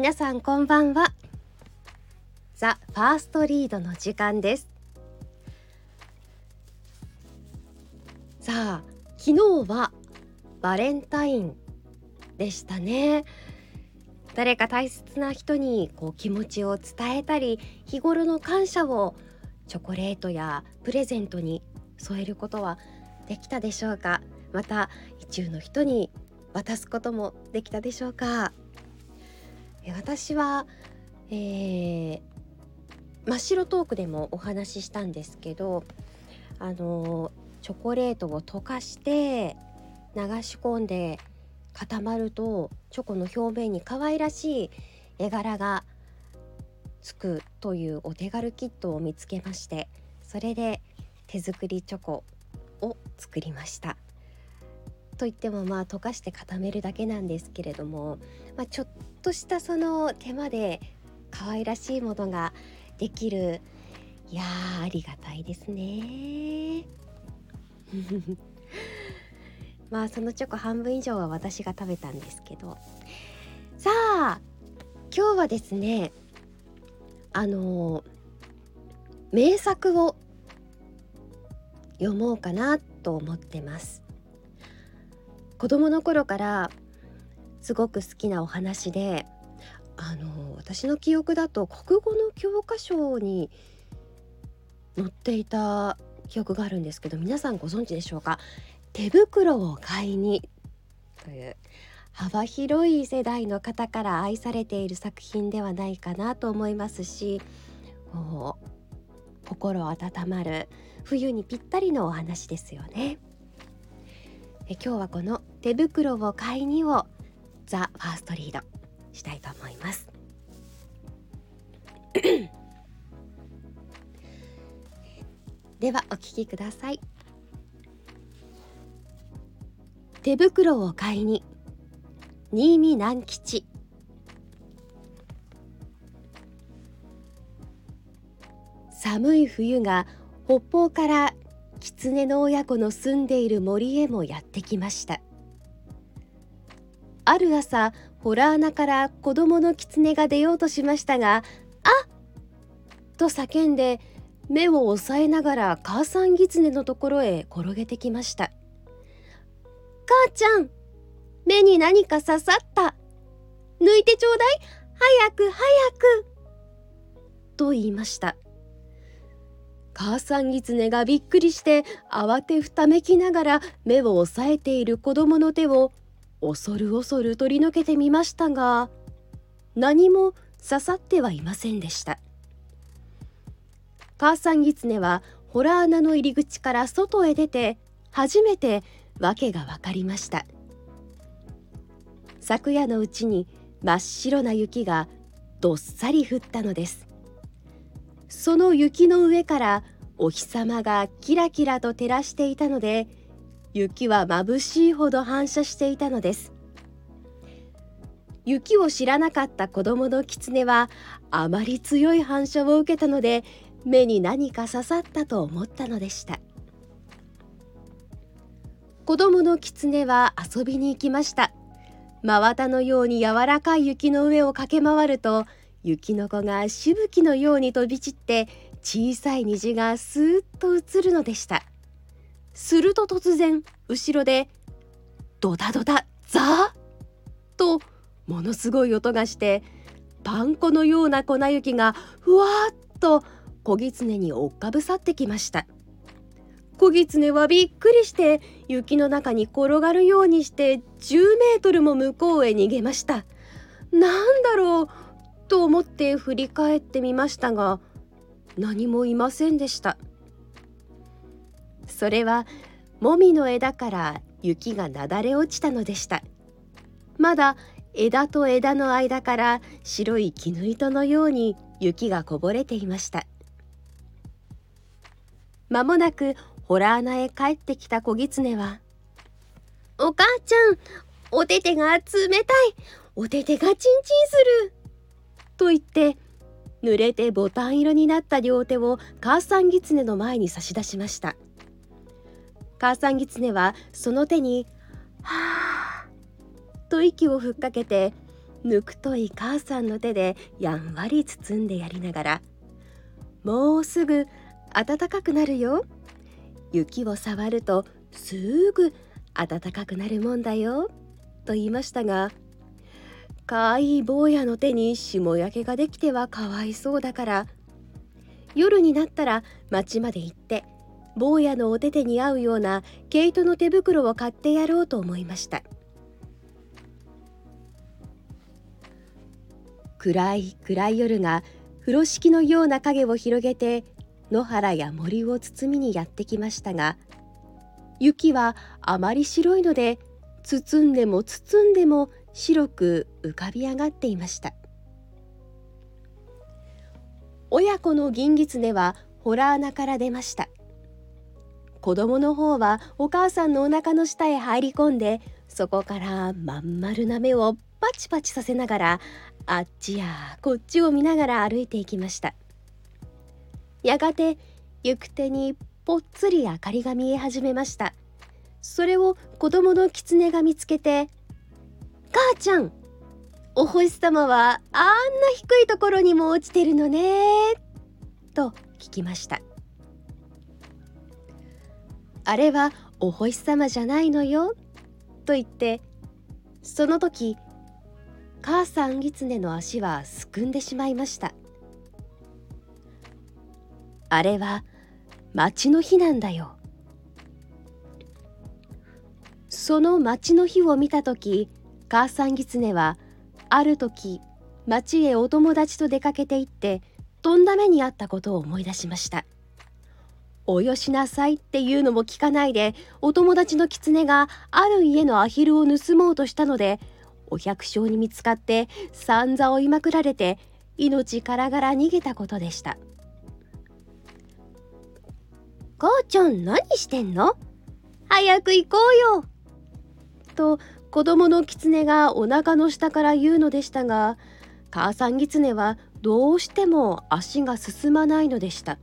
皆さんこんばんは。ザ・ファーストリードの時間です。さあ昨日はバレンタインでしたね。誰か大切な人にこう気持ちを伝えたり日頃の感謝をチョコレートやプレゼントに添えることはできたでしょうか？また意中の人に渡すこともできたでしょうか？私は、えー、真っ白トークでもお話ししたんですけどあのチョコレートを溶かして流し込んで固まるとチョコの表面に可愛らしい絵柄がつくというお手軽キットを見つけましてそれで手作りチョコを作りました。といってもまあ溶かして固めるだけなんですけれども、まあ、ちょっとしたその手間で可愛らしいものができるいやありがたいですね。まあそのチョコ半分以上は私が食べたんですけど。さあ今日はですねあの名作を読もうかなと思ってます。子供の頃からすごく好きなお話であの私の記憶だと国語の教科書に載っていた記憶があるんですけど皆さんご存知でしょうか？手袋を買いにという幅広い世代の方から愛されている作品ではないかなと思いますし心温まる冬にぴったりのお話ですよね。え今日はこの手袋を買いにをザ・ファーストリードしたいと思います。ではお聞きください。手袋を買いに新見南吉。寒い冬が北方から狐の親子の住んでいる森へもやってきました。ある朝ホラー穴から子供の狐が出ようとしましたが「あっ!」と叫んで目を押さえながら母さん狐のところへ転げてきました「母ちゃん目に何か刺さった。抜いてちょうだい。早く早く」と言いました「母さん狐がびっくりして慌てふためきながら目を押さえている子供の手を恐る恐る取り除けてみましたが何も刺さってはいませんでした。母さん狐はホラー穴の入り口から外へ出て初めて訳が分かりました。昨夜のうちに真っ白な雪がどっさり降ったのです。その雪の上からお日様がキラキラと照らしていたので雪は眩しいほど反射していたのです。雪を知らなかった子供の狐はあまり強い反射を受けたので目に何か刺さったと思ったのでした。子供の狐は遊びに行きました。真綿のように柔らかい雪の上を駆け回ると雪の子がしぶきのように飛び散って小さい虹がスーッと映るのでした。すると突然後ろでドダドダザーとものすごい音がしてパン粉のような粉雪がふわっと小狐に追っかぶさってきました。小狐はびっくりして雪の中に転がるようにして10メートルも向こうへ逃げました。なんだろうと思って振り返ってみましたが何もいませんでした。それはもみの枝から雪がなだれ落ちたのでした。まだ枝と枝の間から白い絹糸のように雪がこぼれていました。まもなくホラー穴へ帰ってきた小狐は「お母ちゃんお手手が冷たい。お手手がチンチンする」と言って濡れてボタン色になった両手を母さんギツネの前に差し出しました。母さんギツネはその手に「はあ」と息をふっかけてぬくとい母さんの手でやんわり包んでやりながら「もうすぐ暖かくなるよ雪を触るとすぐ暖かくなるもんだよ」と言いましたがかわいい坊やの手に霜焼けができてはかわいそうだから夜になったら町まで行って坊やのお手手に合うような毛糸の手袋を買ってやろうと思いました。暗い暗い夜が風呂敷のような影を広げて野原や森を包みにやってきましたが雪はあまり白いので包んでも包んでも白く浮かび上がっていました。親子の銀狐はホラー穴から出ました。子供の方はお母さんのお腹の下へ入り込んでそこからまん丸な目をパチパチさせながらあっちやこっちを見ながら歩いていきました。やがて行く手にぽっつり明かりが見え始めました。それを子供の狐が見つけて「母ちゃんお星様はあんな低いところにも落ちてるのね」と聞きました。あれはお星様じゃないのよ。と言ってその時母さん狐の足はすくんでしまいました。あれは町の日なんだよ。その町の日を見た時母さん狐はある時町へお友達と出かけて行ってとんだ目にあったことを思い出しました。およしなさいっていうのも聞かないでお友達の狐がある家のアヒルを盗もうとしたのでお百姓に見つかって散々追いまくられて命からがら逃げたことでした母ちゃん何してんの早く行こうよと子供の狐がお腹の下から言うのでしたが母さん狐はどうしても足が進まないのでした。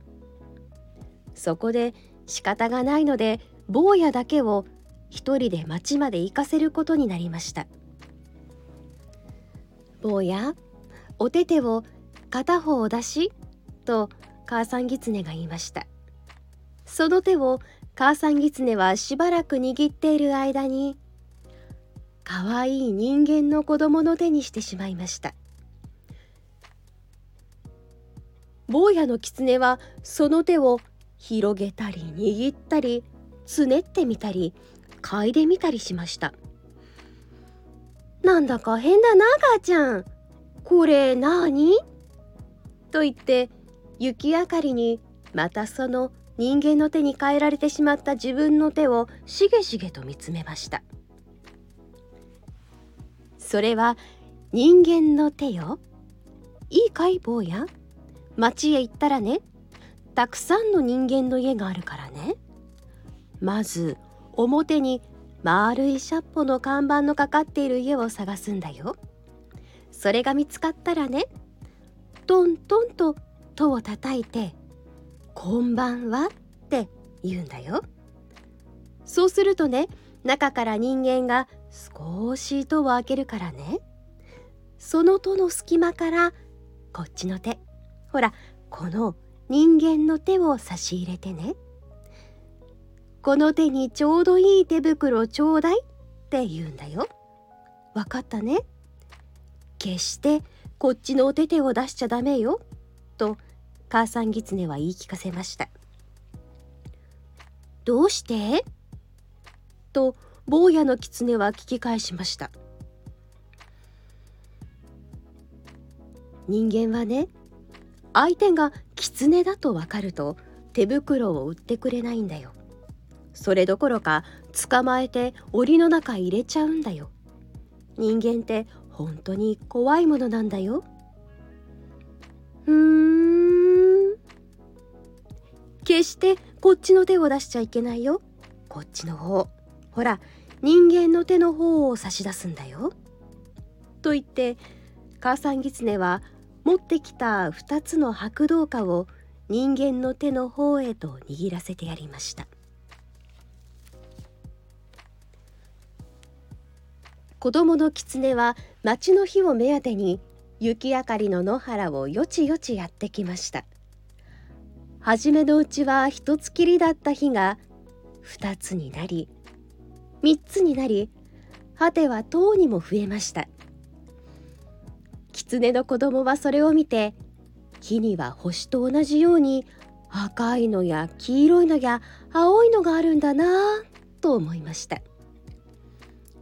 そこで仕方がないので坊やだけを一人で町まで行かせることになりました。坊やお手手を片方を出しと母さん狐が言いました。その手を母さん狐はしばらく握っている間にかわいい人間の子供の手にしてしまいました。坊やの狐はその手を広げたり握ったりつねってみたり嗅いでみたりしました。なんだか変だな母ちゃん。これ何？と言って雪明かりにまたその人間の手に変えられてしまった自分の手をしげしげと見つめました。それは人間の手よ。いいかい坊や？町へ行ったらねたくさんの人間の家があるからね。まず表に丸いシャッポの看板のかかっている家を探すんだよ。それが見つかったらねトントンと戸を叩いて「こんばんは」って言うんだよ。そうするとね中から人間が少し戸を開けるからね。その戸の隙間からこっちの手。ほらこの人間の手を差し入れてね。この手にちょうどいい手袋ちょうだいって言うんだよ。わかったね。決してこっちのお手手を出しちゃダメよ。と母さん狐は言い聞かせました。どうして？と坊やの狐は聞き返しました。人間はね相手が狐だとわかると手袋を売ってくれないんだよ。それどころか捕まえて檻の中入れちゃうんだよ。人間って本当に怖いものなんだよ。うーん。決してこっちの手を出しちゃいけないよ。こっちの方。ほら人間の手の方を差し出すんだよ。と言って母さん狐は持ってきた2つの白銅貨を人間の手の方へと握らせてやりました。子供の狐は町の日を目当てに雪明かりの野原をよちよちやってきました。初めのうちは一つきりだった日が二つになり三つになり果ては塔にも増えました。狐の子供はそれを見て木には星と同じように赤いのや黄色いのや青いのがあるんだなと思いました。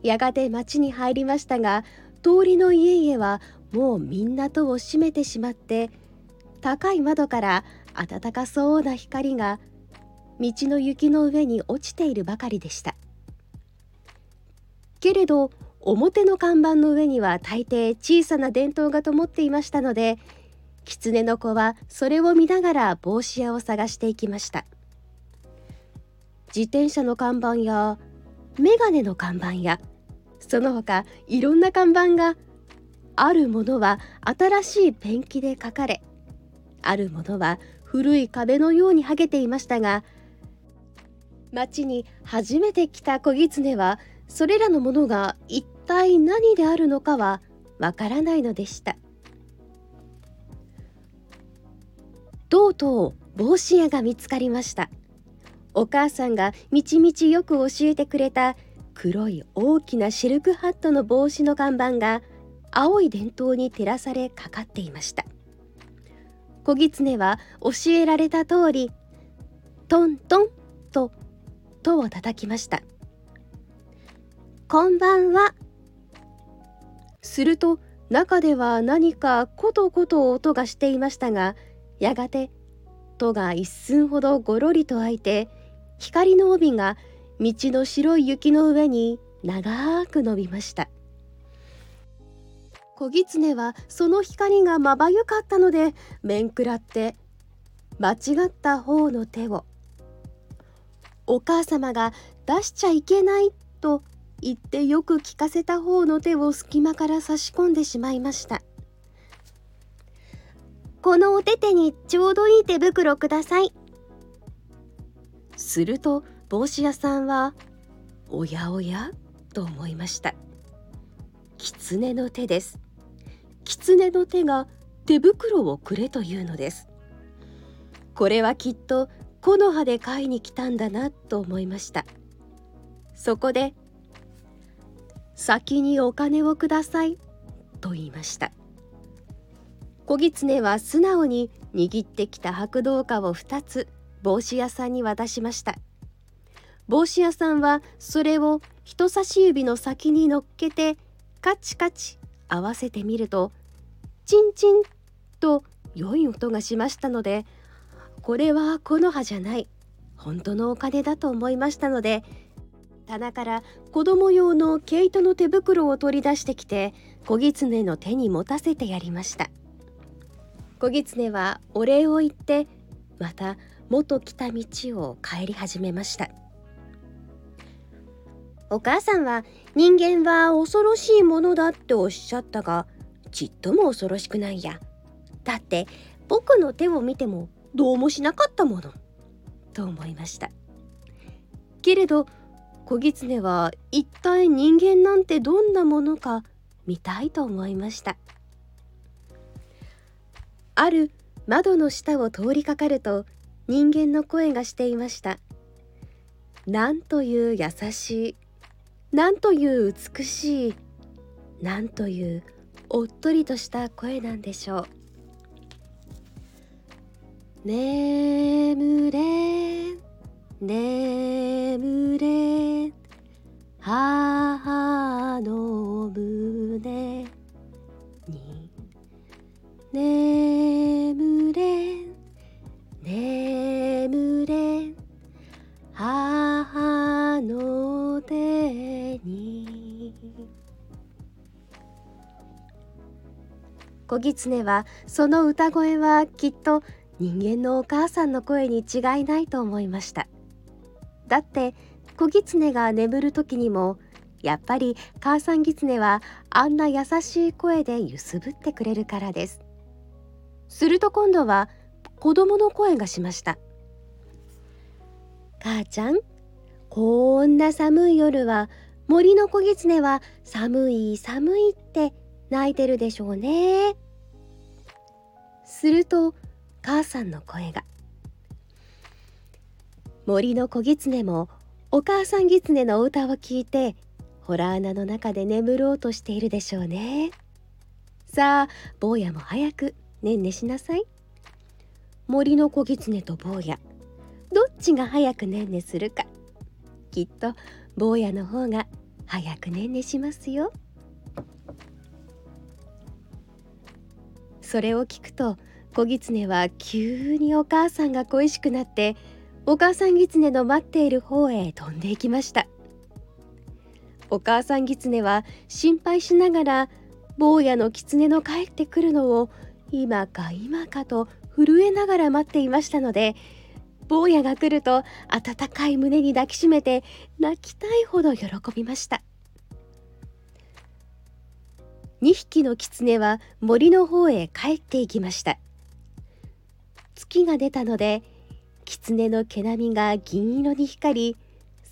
やがて町に入りましたが通りの家々はもうみんな戸を閉めてしまって高い窓から暖かそうな光が道の雪の上に落ちているばかりでした。けれど表の看板の上には大抵小さな電灯が灯っていましたので狐の子はそれを見ながら帽子屋を探していきました。自転車の看板やメガネの看板やその他いろんな看板があるものは新しいペンキで書かれあるものは古い壁のように剥げていましたが町に初めて来た小狐はそれらのものが一体何であるのかはわからないのでした。とうとう帽子屋が見つかりました。お母さんがみちみちよく教えてくれた黒い大きなシルクハットの帽子の看板が青い電灯に照らされかかっていました。小狐は教えられた通りトントンと戸を叩きましたこんばんは。すると中では何かコトコト音がしていましたがやがて戸が一寸ほどごろりと開いて光の帯が道の白い雪の上に長く伸びました。小狐はその光がまばゆかったので面食らって間違った方の手を。お母様が出しちゃいけないと言ってよく聞かせた方の手を隙間から差し込んでしまいました。このお手手にちょうどいい手袋ください。すると帽子屋さんはおやおやと思いました。狐の手です。狐の手が手袋をくれというのです。これはきっと木の葉で買いに来たんだなと思いました。そこで先にお金をください。と言いました。小狐は素直に握ってきた白銅貨を2つ帽子屋さんに渡しました。帽子屋さんはそれを人差し指の先に乗っけてカチカチ合わせてみるとチンチンと良い音がしましたのでこれは木の葉じゃない。本当のお金だと思いましたので棚から子供用の毛糸の手袋を取り出してきて小狐の手に持たせてやりました。小狐はお礼を言ってまた元来た道を帰り始めました。お母さんは人間は恐ろしいものだっておっしゃったがちっとも恐ろしくないや。だって僕の手を見てもどうもしなかったもの。と思いました。けれど小狐は一体人間なんてどんなものか見たいと思いました。ある窓の下を通りかかると人間の声がしていました。なんという優しいなんという美しいなんというおっとりとした声なんでしょう。眠小狐はその歌声はきっと人間のお母さんの声に違いないと思いました。だって子狐が眠る時にもやっぱり母さん狐はあんな優しい声で揺すぶってくれるからです。すると今度は子供の声がしました。母ちゃんこんな寒い夜は森の子狐は寒い寒いって泣いてるでしょうね。すると母さんの声が。森の子狐もお母さん狐のお歌を聞いてホラー穴の中で眠ろうとしているでしょうね。さあ坊やも早くねんねしなさい。森の子狐と坊やどっちが早くねんねするか。きっと坊やの方が早くねんねしますよ。それを聞くと子狐は急にお母さんが恋しくなってお母さん狐の待っている方へ飛んでいきました。お母さん狐は心配しながら坊やの狐の帰ってくるのを今か今かと震えながら待っていましたので坊やが来ると温かい胸に抱きしめて泣きたいほど喜びました。2匹の狐は森の方へ帰っていきました。月が出たので狐の毛並みが銀色に光り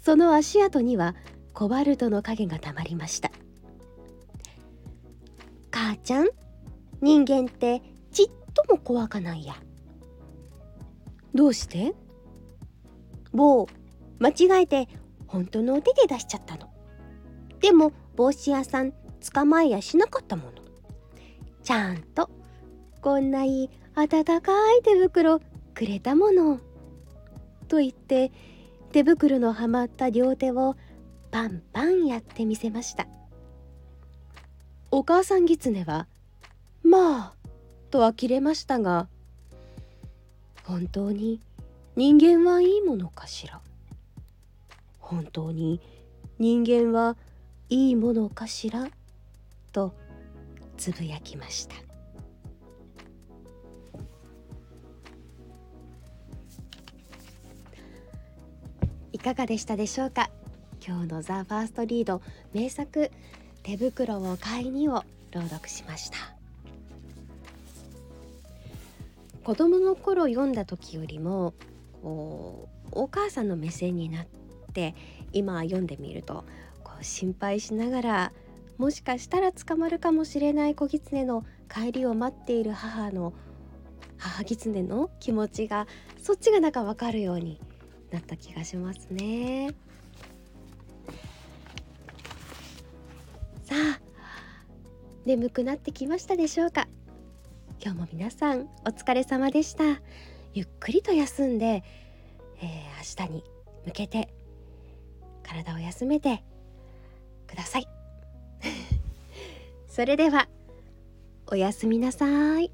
その足跡にはコバルトの影がたまりました。母ちゃん人間ってちっとも怖かないや。どうして？棒間違えて本当のお手で出しちゃったの。でも帽子屋さん捕まえやしなかったもの。ちゃんとこんないい温かい手袋くれたもの。と言って手袋のはまった両手をパンパンやってみせました。お母さん狐は「まあ」と呆れましたが本当に人間はいいものかしら。本当に人間はいいものかしら。とつぶやきました。いかがでしたでしょうか？今日のザ・ファーストリード名作手袋を買いにを朗読しました。子供の頃読んだ時よりもこうお母さんの目線になって今読んでみるとこう心配しながらもしかしたら捕まるかもしれない子狐の帰りを待っている母の母狐の気持ちがそっちがなんか分かるようになった気がしますね。さあ眠くなってきましたでしょうか？今日も皆さんお疲れ様でした。ゆっくりと休んで、えー、明日に向けて体を休めてください。それではおやすみなさい。